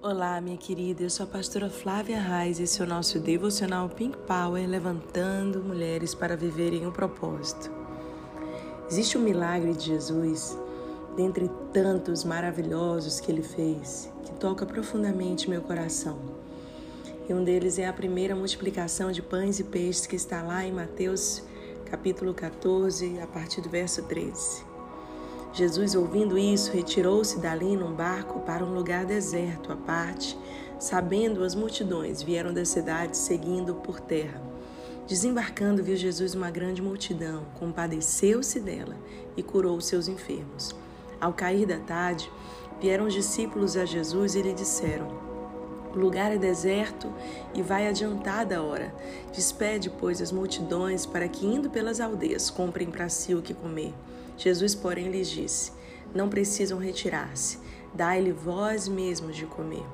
Olá, minha querida, eu sou a pastora Flávia Reis, esse é o nosso devocional Pink Power, levantando mulheres para viverem o propósito. Existe um milagre de Jesus, dentre tantos maravilhosos que ele fez, que toca profundamente meu coração. E um deles é a primeira multiplicação de pães e peixes que está lá em Mateus capítulo 14, a partir do verso 13. Jesus, ouvindo isso, retirou-se dali num barco para um lugar deserto à parte. Sabendo as multidões, vieram da cidade seguindo por terra. Desembarcando, viu Jesus uma grande multidão, compadeceu-se dela e curou seus enfermos. Ao cair da tarde, vieram os discípulos a Jesus e lhe disseram: O lugar é deserto e vai adiantada a hora. Despede, pois, as multidões para que, indo pelas aldeias, comprem para si o que comer. Jesus, porém, lhes disse: Não precisam retirar-se, dai-lhe vós mesmos de comer.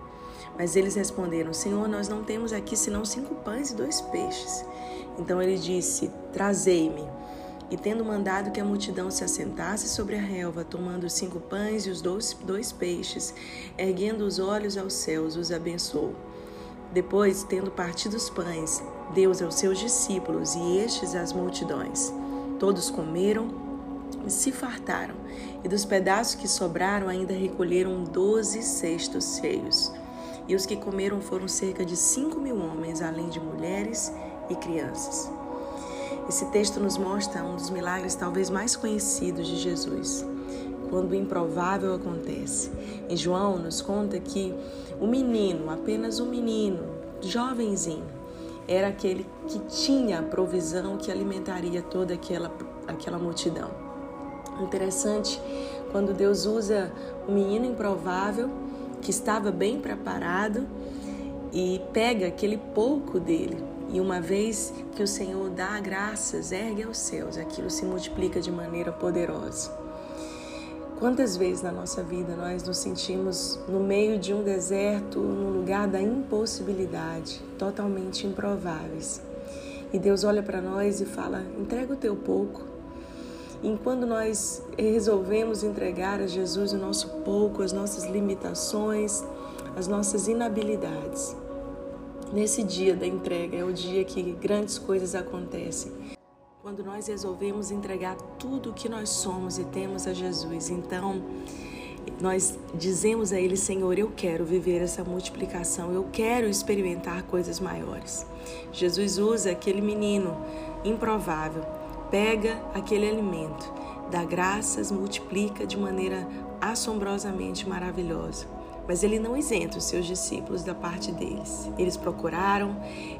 Mas eles responderam: Senhor, nós não temos aqui senão cinco pães e dois peixes. Então ele disse: Trazei-me. E tendo mandado que a multidão se assentasse sobre a relva, tomando os cinco pães e os dois, dois peixes, erguendo os olhos aos céus, os abençoou. Depois, tendo partido os pães, deu aos seus discípulos e estes às multidões. Todos comeram e se fartaram, e dos pedaços que sobraram ainda recolheram doze cestos cheios. E os que comeram foram cerca de cinco mil homens, além de mulheres e crianças. Esse texto nos mostra um dos milagres talvez mais conhecidos de Jesus, quando o improvável acontece. Em João nos conta que o menino, apenas um menino, jovenzinho, era aquele que tinha a provisão que alimentaria toda aquela, aquela multidão. Interessante quando Deus usa um menino improvável que estava bem preparado e pega aquele pouco dele. E uma vez que o Senhor dá graças, ergue aos céus, aquilo se multiplica de maneira poderosa. Quantas vezes na nossa vida nós nos sentimos no meio de um deserto, no lugar da impossibilidade, totalmente improváveis. E Deus olha para nós e fala: entrega o teu pouco, e quando nós resolvemos entregar a Jesus o nosso pouco, as nossas limitações, as nossas inabilidades, nesse dia da entrega é o dia que grandes coisas acontecem. Quando nós resolvemos entregar tudo o que nós somos e temos a Jesus, então nós dizemos a Ele, Senhor, eu quero viver essa multiplicação, eu quero experimentar coisas maiores. Jesus usa aquele menino improvável pega aquele alimento, dá graças, multiplica de maneira assombrosamente maravilhosa. Mas ele não isenta os seus discípulos da parte deles. Eles procuraram,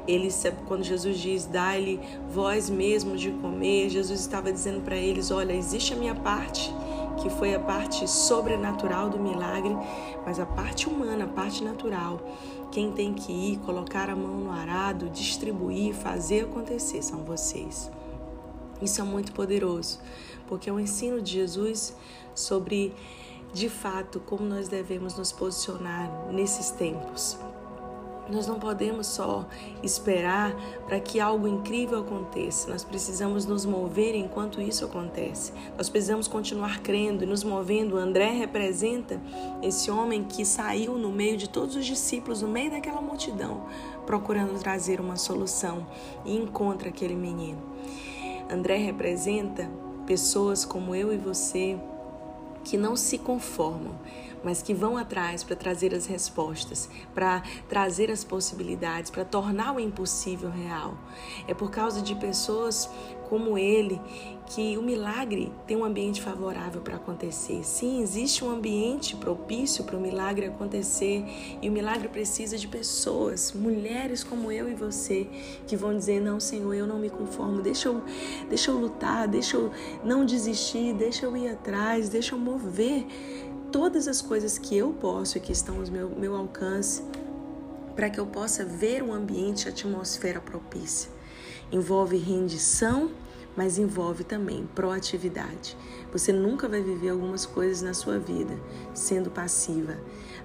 eles, quando Jesus diz, dá-lhe vós mesmos de comer, Jesus estava dizendo para eles: olha, existe a minha parte, que foi a parte sobrenatural do milagre, mas a parte humana, a parte natural, quem tem que ir, colocar a mão no arado, distribuir, fazer acontecer são vocês. Isso é muito poderoso, porque é o ensino de Jesus sobre, de fato, como nós devemos nos posicionar nesses tempos. Nós não podemos só esperar para que algo incrível aconteça. Nós precisamos nos mover enquanto isso acontece. Nós precisamos continuar crendo e nos movendo. André representa esse homem que saiu no meio de todos os discípulos, no meio daquela multidão, procurando trazer uma solução e encontra aquele menino. André representa pessoas como eu e você que não se conformam, mas que vão atrás para trazer as respostas, para trazer as possibilidades, para tornar o impossível real. É por causa de pessoas como ele que o milagre tem um ambiente favorável para acontecer. Sim, existe um ambiente propício para o milagre acontecer e o milagre precisa de pessoas, mulheres como eu e você, que vão dizer: Não, Senhor, eu não me conformo, deixa eu, deixa eu lutar, deixa eu não desistir, deixa eu ir atrás, deixa eu mover todas as coisas que eu posso e que estão ao meu, meu alcance para que eu possa ver um ambiente, atmosfera propícia. Envolve rendição mas envolve também proatividade. Você nunca vai viver algumas coisas na sua vida sendo passiva.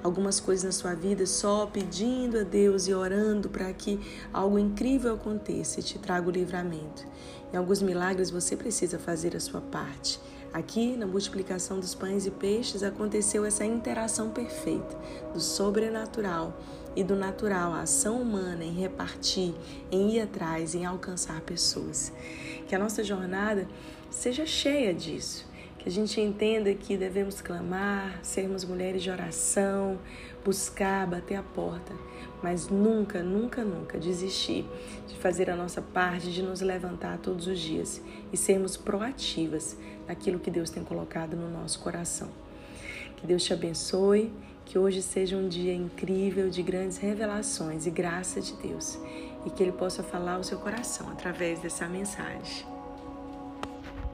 Algumas coisas na sua vida só pedindo a Deus e orando para que algo incrível aconteça e te traga o livramento. Em alguns milagres você precisa fazer a sua parte. Aqui, na multiplicação dos pães e peixes, aconteceu essa interação perfeita do sobrenatural e do natural, a ação humana em repartir, em ir atrás, em alcançar pessoas. Que a nossa jornada seja cheia disso, que a gente entenda que devemos clamar, sermos mulheres de oração, buscar, bater a porta, mas nunca, nunca, nunca desistir de fazer a nossa parte, de nos levantar todos os dias e sermos proativas naquilo que Deus tem colocado no nosso coração. Que Deus te abençoe, que hoje seja um dia incrível de grandes revelações e graça de Deus e que Ele possa falar ao seu coração através dessa mensagem.